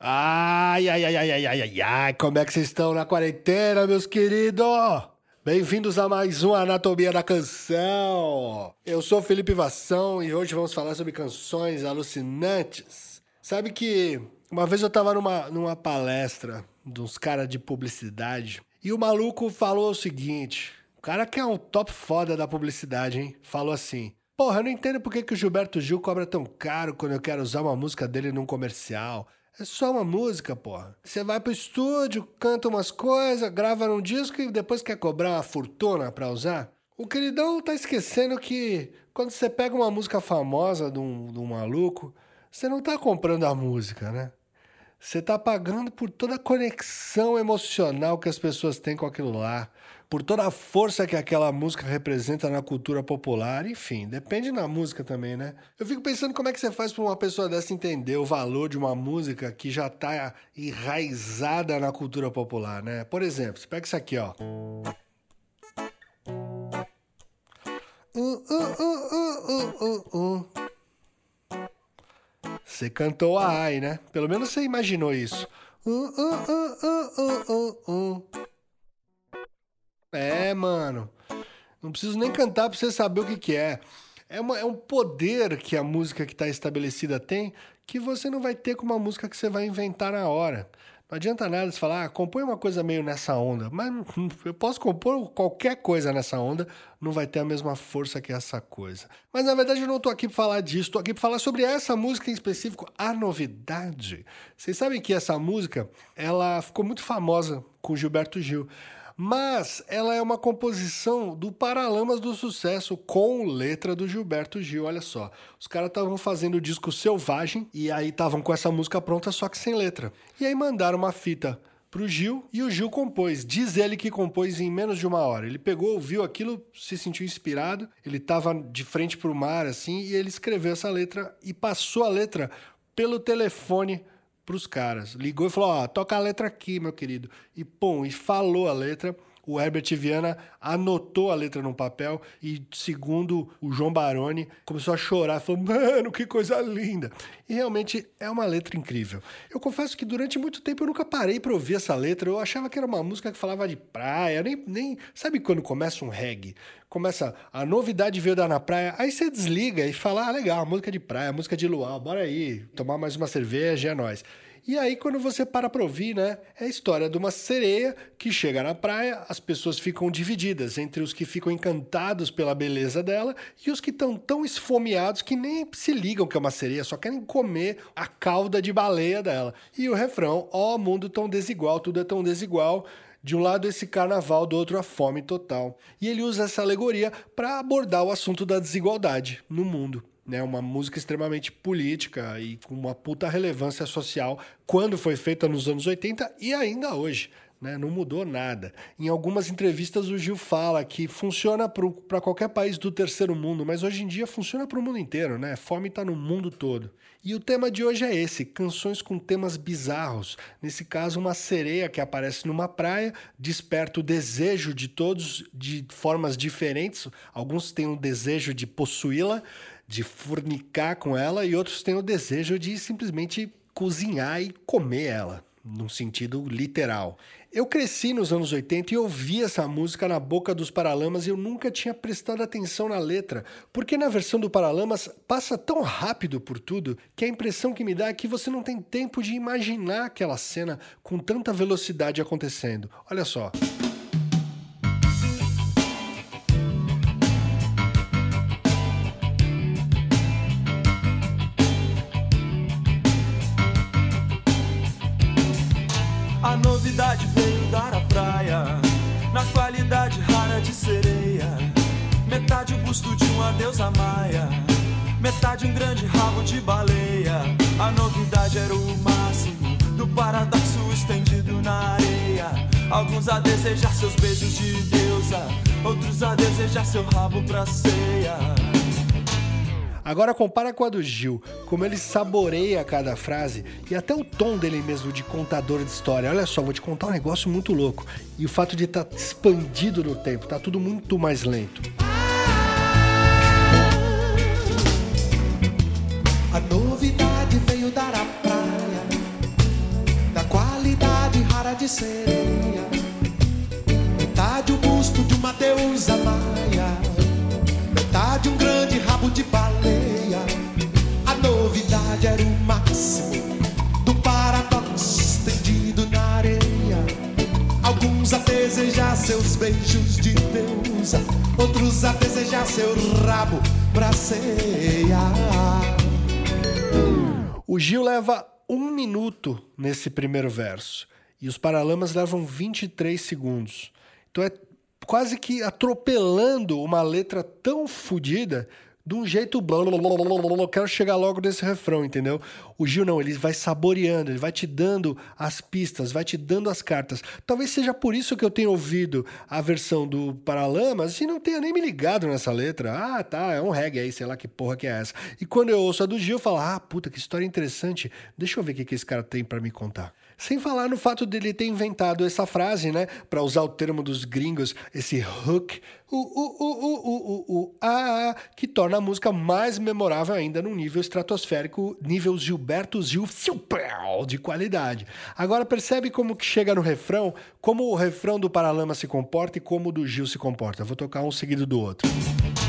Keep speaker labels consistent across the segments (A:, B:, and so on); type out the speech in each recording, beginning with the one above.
A: Ai, ai, ai, ai, ai, ai, ai, como é que vocês estão na quarentena, meus queridos? Bem-vindos a mais um Anatomia da Canção. Eu sou Felipe Vassão e hoje vamos falar sobre canções alucinantes. Sabe que uma vez eu tava numa, numa palestra de uns caras de publicidade e o maluco falou o seguinte: o cara que é um top foda da publicidade, hein? Falou assim: Porra, eu não entendo por que, que o Gilberto Gil cobra tão caro quando eu quero usar uma música dele num comercial. É só uma música, porra. Você vai pro estúdio, canta umas coisas, grava num disco e depois quer cobrar uma fortuna pra usar? O queridão tá esquecendo que quando você pega uma música famosa de um, de um maluco, você não tá comprando a música, né? Você tá pagando por toda a conexão emocional que as pessoas têm com aquilo lá, por toda a força que aquela música representa na cultura popular, enfim, depende da música também, né? Eu fico pensando como é que você faz para uma pessoa dessa entender o valor de uma música que já tá enraizada na cultura popular, né? Por exemplo, você pega isso aqui, ó. Uh, uh, uh, você cantou a ai, né? Pelo menos você imaginou isso. É, mano. Não preciso nem cantar pra você saber o que, que é. É, uma, é um poder que a música que está estabelecida tem que você não vai ter com uma música que você vai inventar na hora. Não adianta nada você falar, ah, compõe uma coisa meio nessa onda. Mas eu posso compor qualquer coisa nessa onda, não vai ter a mesma força que essa coisa. Mas na verdade eu não estou aqui para falar disso, estou aqui para falar sobre essa música em específico, a novidade. Vocês sabem que essa música, ela ficou muito famosa com Gilberto Gil mas ela é uma composição do Paralamas do Sucesso com letra do Gilberto Gil. Olha só, os caras estavam fazendo o disco Selvagem e aí estavam com essa música pronta, só que sem letra. E aí mandaram uma fita pro Gil e o Gil compôs. Diz ele que compôs em menos de uma hora. Ele pegou, ouviu aquilo, se sentiu inspirado. Ele estava de frente pro mar assim e ele escreveu essa letra e passou a letra pelo telefone pros caras. Ligou e falou: Ó, toca a letra aqui, meu querido. E pum, e falou a letra. O Herbert Viana anotou a letra num papel e, segundo o João Baroni, começou a chorar. Falou, mano, que coisa linda. E realmente é uma letra incrível. Eu confesso que durante muito tempo eu nunca parei para ouvir essa letra. Eu achava que era uma música que falava de praia, nem, nem. Sabe quando começa um reggae? Começa a novidade veio dar na praia, aí você desliga e fala: ah, legal, música de praia, música de luau, bora aí, tomar mais uma cerveja, é nóis. E aí, quando você para para ouvir, né? É a história de uma sereia que chega na praia, as pessoas ficam divididas entre os que ficam encantados pela beleza dela e os que estão tão esfomeados que nem se ligam que é uma sereia, só querem comer a cauda de baleia dela. E o refrão: ó, oh, mundo tão desigual, tudo é tão desigual. De um lado esse carnaval, do outro a fome total. E ele usa essa alegoria para abordar o assunto da desigualdade no mundo né, uma música extremamente política e com uma puta relevância social quando foi feita nos anos 80 e ainda hoje. Né, não mudou nada. Em algumas entrevistas, o Gil fala que funciona para qualquer país do terceiro mundo, mas hoje em dia funciona para o mundo inteiro. Né? Fome está no mundo todo. E o tema de hoje é esse: canções com temas bizarros. Nesse caso, uma sereia que aparece numa praia desperta o desejo de todos de formas diferentes. Alguns têm o desejo de possuí-la de fornicar com ela e outros têm o desejo de simplesmente cozinhar e comer ela, num sentido literal. Eu cresci nos anos 80 e ouvi essa música na boca dos Paralamas e eu nunca tinha prestado atenção na letra, porque na versão do Paralamas passa tão rápido por tudo que a impressão que me dá é que você não tem tempo de imaginar aquela cena com tanta velocidade acontecendo. Olha só.
B: Novidade veio dar a praia, na qualidade rara de sereia. Metade o busto de uma deusa maia, metade um grande rabo de baleia. A novidade era o máximo do paradoxo estendido na areia. Alguns a desejar seus beijos de deusa, outros a desejar seu rabo pra ceia.
A: Agora compara com a do Gil, como ele saboreia cada frase e até o tom dele mesmo de contador de história. Olha só, vou te contar um negócio muito louco. E o fato de estar tá expandido no tempo, tá tudo muito mais lento.
C: A novidade veio dar a praia, de sereia, metade o busto de uma deusa maia, metade um grande rabo de baleia. A novidade era o máximo do paradoxo estendido na areia. Alguns a desejar seus beijos de deusa, outros a desejar seu rabo pra ceia.
A: O Gil leva um minuto nesse primeiro verso e os Paralamas levam 23 segundos. Então é quase que atropelando uma letra tão fodida de um jeito blá, blá, quero chegar logo nesse refrão, entendeu? O Gil não, ele vai saboreando, ele vai te dando as pistas, vai te dando as cartas. Talvez seja por isso que eu tenho ouvido a versão do Paralamas e não tenha nem me ligado nessa letra. Ah, tá, é um reggae aí, sei lá que porra que é essa. E quando eu ouço a do Gil, eu falo, ah, puta, que história interessante. Deixa eu ver o que, que esse cara tem para me contar. Sem falar no fato dele ter inventado essa frase, né? Para usar o termo dos gringos, esse hook, o, o, o, o, o, o, a, que torna a música mais memorável ainda num nível estratosférico, nível Gilberto Gil de qualidade. Agora percebe como que chega no refrão, como o refrão do Paralama se comporta e como o do Gil se comporta. Vou tocar um seguido do outro.
B: Ó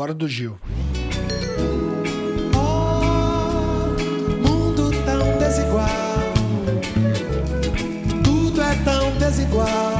A: Agora do Gil.
C: Oh, mundo tão desigual. Tudo é tão desigual.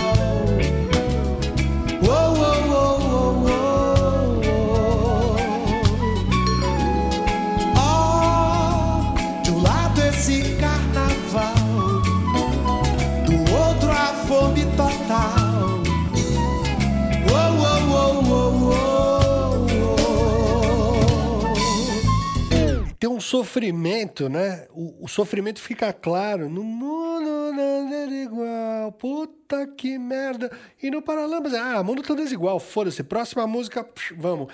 A: Sofrimento, né? O, o sofrimento fica claro. No mundo não é igual. Puta que merda. E no Paralamas, ah, mundo todo desigual. Foda-se. Próxima música, vamos.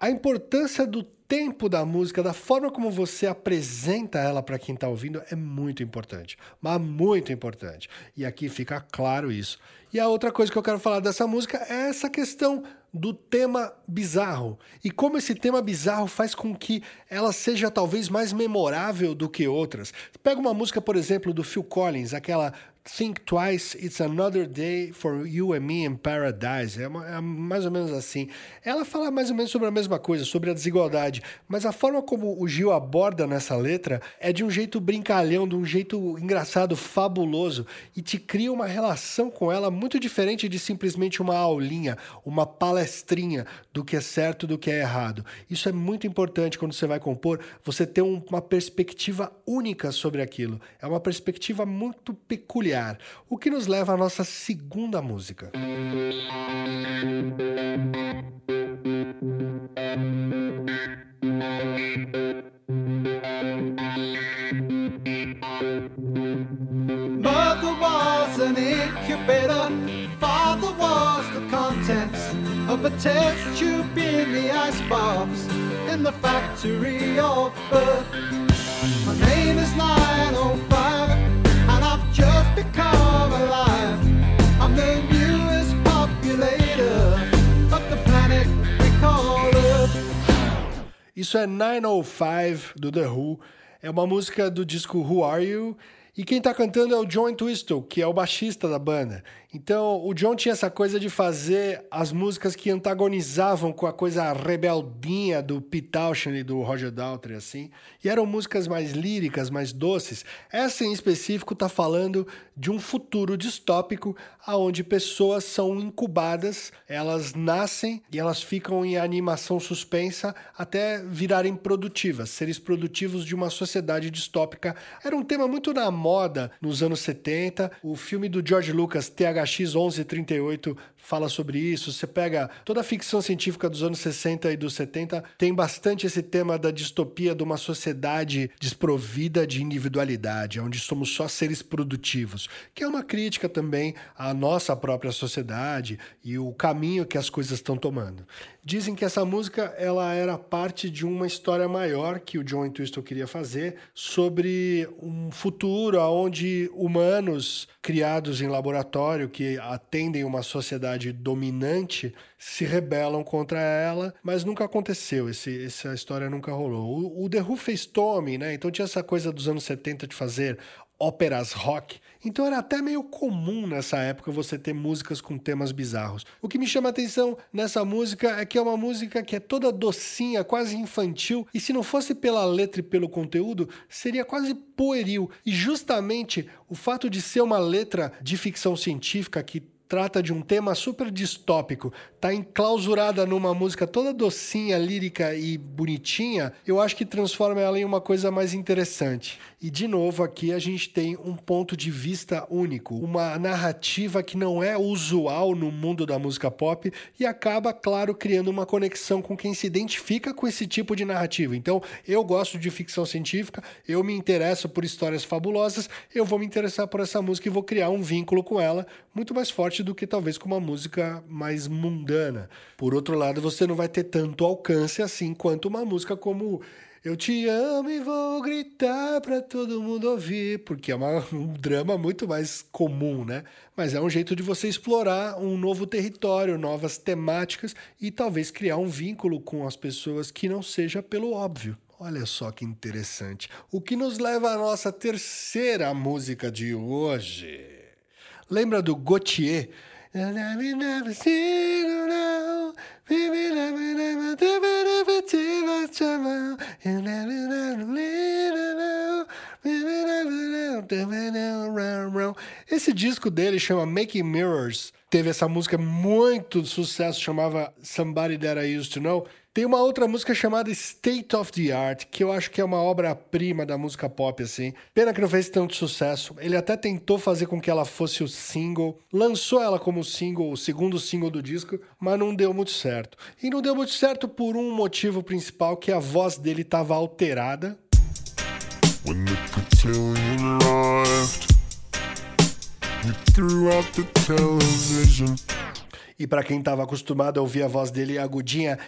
A: A importância do tempo da música, da forma como você apresenta ela para quem tá ouvindo é muito importante, mas muito importante. E aqui fica claro isso. E a outra coisa que eu quero falar dessa música é essa questão do tema bizarro e como esse tema bizarro faz com que ela seja talvez mais memorável do que outras. Pega uma música, por exemplo, do Phil Collins, aquela Think Twice, It's Another Day for You and Me in Paradise. É, uma- é mais ou menos assim. Ela fala mais ou menos sobre a mesma coisa, sobre a desigualdade, mas a forma como o Gil aborda nessa letra é de um jeito brincalhão, de um jeito engraçado, fabuloso, e te cria uma relação com ela muito diferente de simplesmente uma aulinha, uma palestrinha do que é certo do que é errado. Isso é muito importante quando você vai compor, você ter um- uma perspectiva única sobre aquilo. É uma perspectiva muito peculiar, o que nos leva à nossa segunda música.
D: Mother a test tube in the icebox in the factory of birth. My name is 905, and I've just become alive. I'm the newest populator of the planet we call Earth.
A: Isso é 905 do The Who. É uma música do disco Who Are You? E quem tá cantando é o John Twistle, que é o baixista da banda. Então, o John tinha essa coisa de fazer as músicas que antagonizavam com a coisa rebeldinha do Pete Townshend e do Roger Daltrey, assim. E eram músicas mais líricas, mais doces. Essa em específico tá falando de um futuro distópico onde pessoas são incubadas, elas nascem e elas ficam em animação suspensa até virarem produtivas, seres produtivos de uma sociedade distópica. Era um tema muito na moda nos anos 70. O filme do George Lucas, THX PHX 1138 fala sobre isso. Você pega toda a ficção científica dos anos 60 e dos 70, tem bastante esse tema da distopia de uma sociedade desprovida de individualidade, onde somos só seres produtivos, que é uma crítica também à nossa própria sociedade e o caminho que as coisas estão tomando. Dizem que essa música ela era parte de uma história maior que o John Entwistle queria fazer sobre um futuro onde humanos criados em laboratório que atendem uma sociedade dominante se rebelam contra ela, mas nunca aconteceu, esse, essa história nunca rolou. O, o The Who fez Tommy, né? Então tinha essa coisa dos anos 70 de fazer óperas rock. Então era até meio comum nessa época você ter músicas com temas bizarros. O que me chama a atenção nessa música é que é uma música que é toda docinha, quase infantil, e se não fosse pela letra e pelo conteúdo, seria quase pueril. E justamente o fato de ser uma letra de ficção científica que trata de um tema super distópico, tá enclausurada numa música toda docinha, lírica e bonitinha, eu acho que transforma ela em uma coisa mais interessante. E de novo aqui a gente tem um ponto de vista único, uma narrativa que não é usual no mundo da música pop e acaba, claro, criando uma conexão com quem se identifica com esse tipo de narrativa. Então, eu gosto de ficção científica, eu me interesso por histórias fabulosas, eu vou me interessar por essa música e vou criar um vínculo com ela muito mais forte do que talvez com uma música mais mundana. Por outro lado, você não vai ter tanto alcance assim quanto uma música como eu te amo e vou gritar para todo mundo ouvir, porque é uma, um drama muito mais comum, né? Mas é um jeito de você explorar um novo território, novas temáticas e talvez criar um vínculo com as pessoas que não seja pelo óbvio. Olha só que interessante. O que nos leva à nossa terceira música de hoje. Lembra do Gautier? Esse disco dele chama Making Mirrors. Teve essa música muito sucesso, chamava Somebody That I Used to Know. Tem uma outra música chamada State of the Art, que eu acho que é uma obra-prima da música pop, assim. Pena que não fez tanto sucesso. Ele até tentou fazer com que ela fosse o single, lançou ela como single, o segundo single do disco, mas não deu muito certo. E não deu muito certo por um motivo principal, que a voz dele estava alterada. When the we threw out the television. E para quem estava acostumado a ouvir a voz dele agudinha,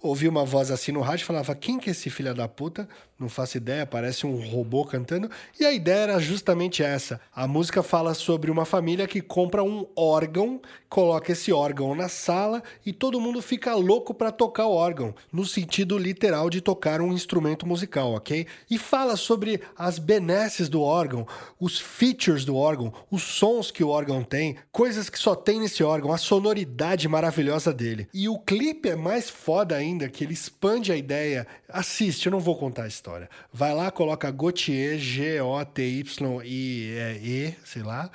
A: ouvia uma voz assim no rádio falava: Quem que é esse filho da puta? Não faço ideia, parece um robô cantando. E a ideia era justamente essa. A música fala sobre uma família que compra um órgão, coloca esse órgão na sala e todo mundo fica louco para tocar o órgão, no sentido literal de tocar um instrumento musical, ok? E fala sobre as benesses do órgão, os features do órgão, os sons que o órgão tem, coisas que só tem nesse órgão, a sonoridade maravilhosa dele. E o clipe é mais foda ainda, que ele expande a ideia. Assiste, eu não vou contar a história. Vai lá, coloca Gautier, G-O-T-Y-E, é, e, sei lá,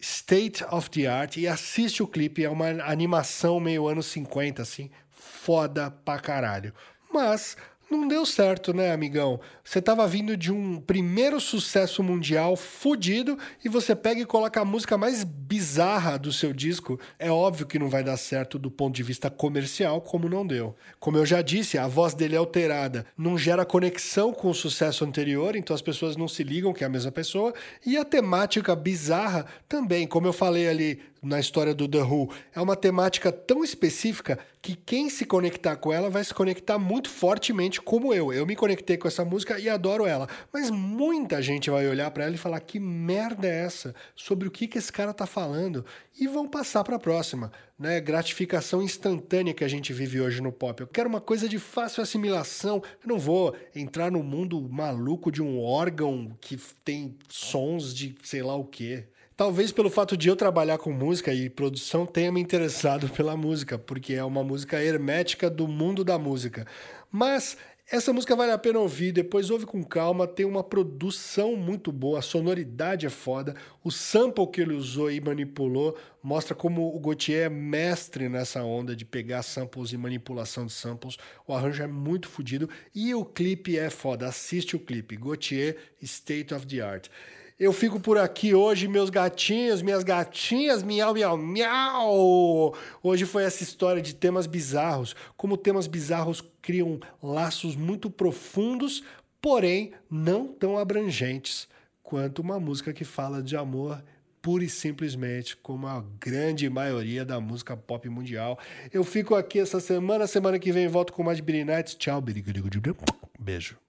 A: State of the Art e assiste o clipe. É uma animação meio anos 50, assim, foda pra caralho. Mas não deu certo, né, amigão? Você tava vindo de um primeiro sucesso mundial fudido e você pega e coloca a música mais bizarra do seu disco. É óbvio que não vai dar certo do ponto de vista comercial, como não deu. Como eu já disse, a voz dele é alterada, não gera conexão com o sucesso anterior, então as pessoas não se ligam que é a mesma pessoa. E a temática bizarra também, como eu falei ali na história do The Who, é uma temática tão específica que quem se conectar com ela vai se conectar muito fortemente como eu. Eu me conectei com essa música e adoro ela, mas muita gente vai olhar para ela e falar que merda é essa? Sobre o que que esse cara tá falando? E vão passar para a próxima, né? Gratificação instantânea que a gente vive hoje no pop. Eu quero uma coisa de fácil assimilação. Eu não vou entrar no mundo maluco de um órgão que tem sons de sei lá o quê. Talvez pelo fato de eu trabalhar com música e produção tenha me interessado pela música, porque é uma música hermética do mundo da música. Mas essa música vale a pena ouvir, depois ouve com calma, tem uma produção muito boa, a sonoridade é foda, o sample que ele usou e manipulou mostra como o Gauthier é mestre nessa onda de pegar samples e manipulação de samples. O arranjo é muito fodido e o clipe é foda, assiste o clipe, Gauthier State of the Art. Eu fico por aqui hoje, meus gatinhos, minhas gatinhas, miau, miau, miau. Hoje foi essa história de temas bizarros. Como temas bizarros criam laços muito profundos, porém não tão abrangentes quanto uma música que fala de amor pura e simplesmente, como a grande maioria da música pop mundial. Eu fico aqui essa semana, semana que vem volto com mais Billy Nights. Tchau, beijo.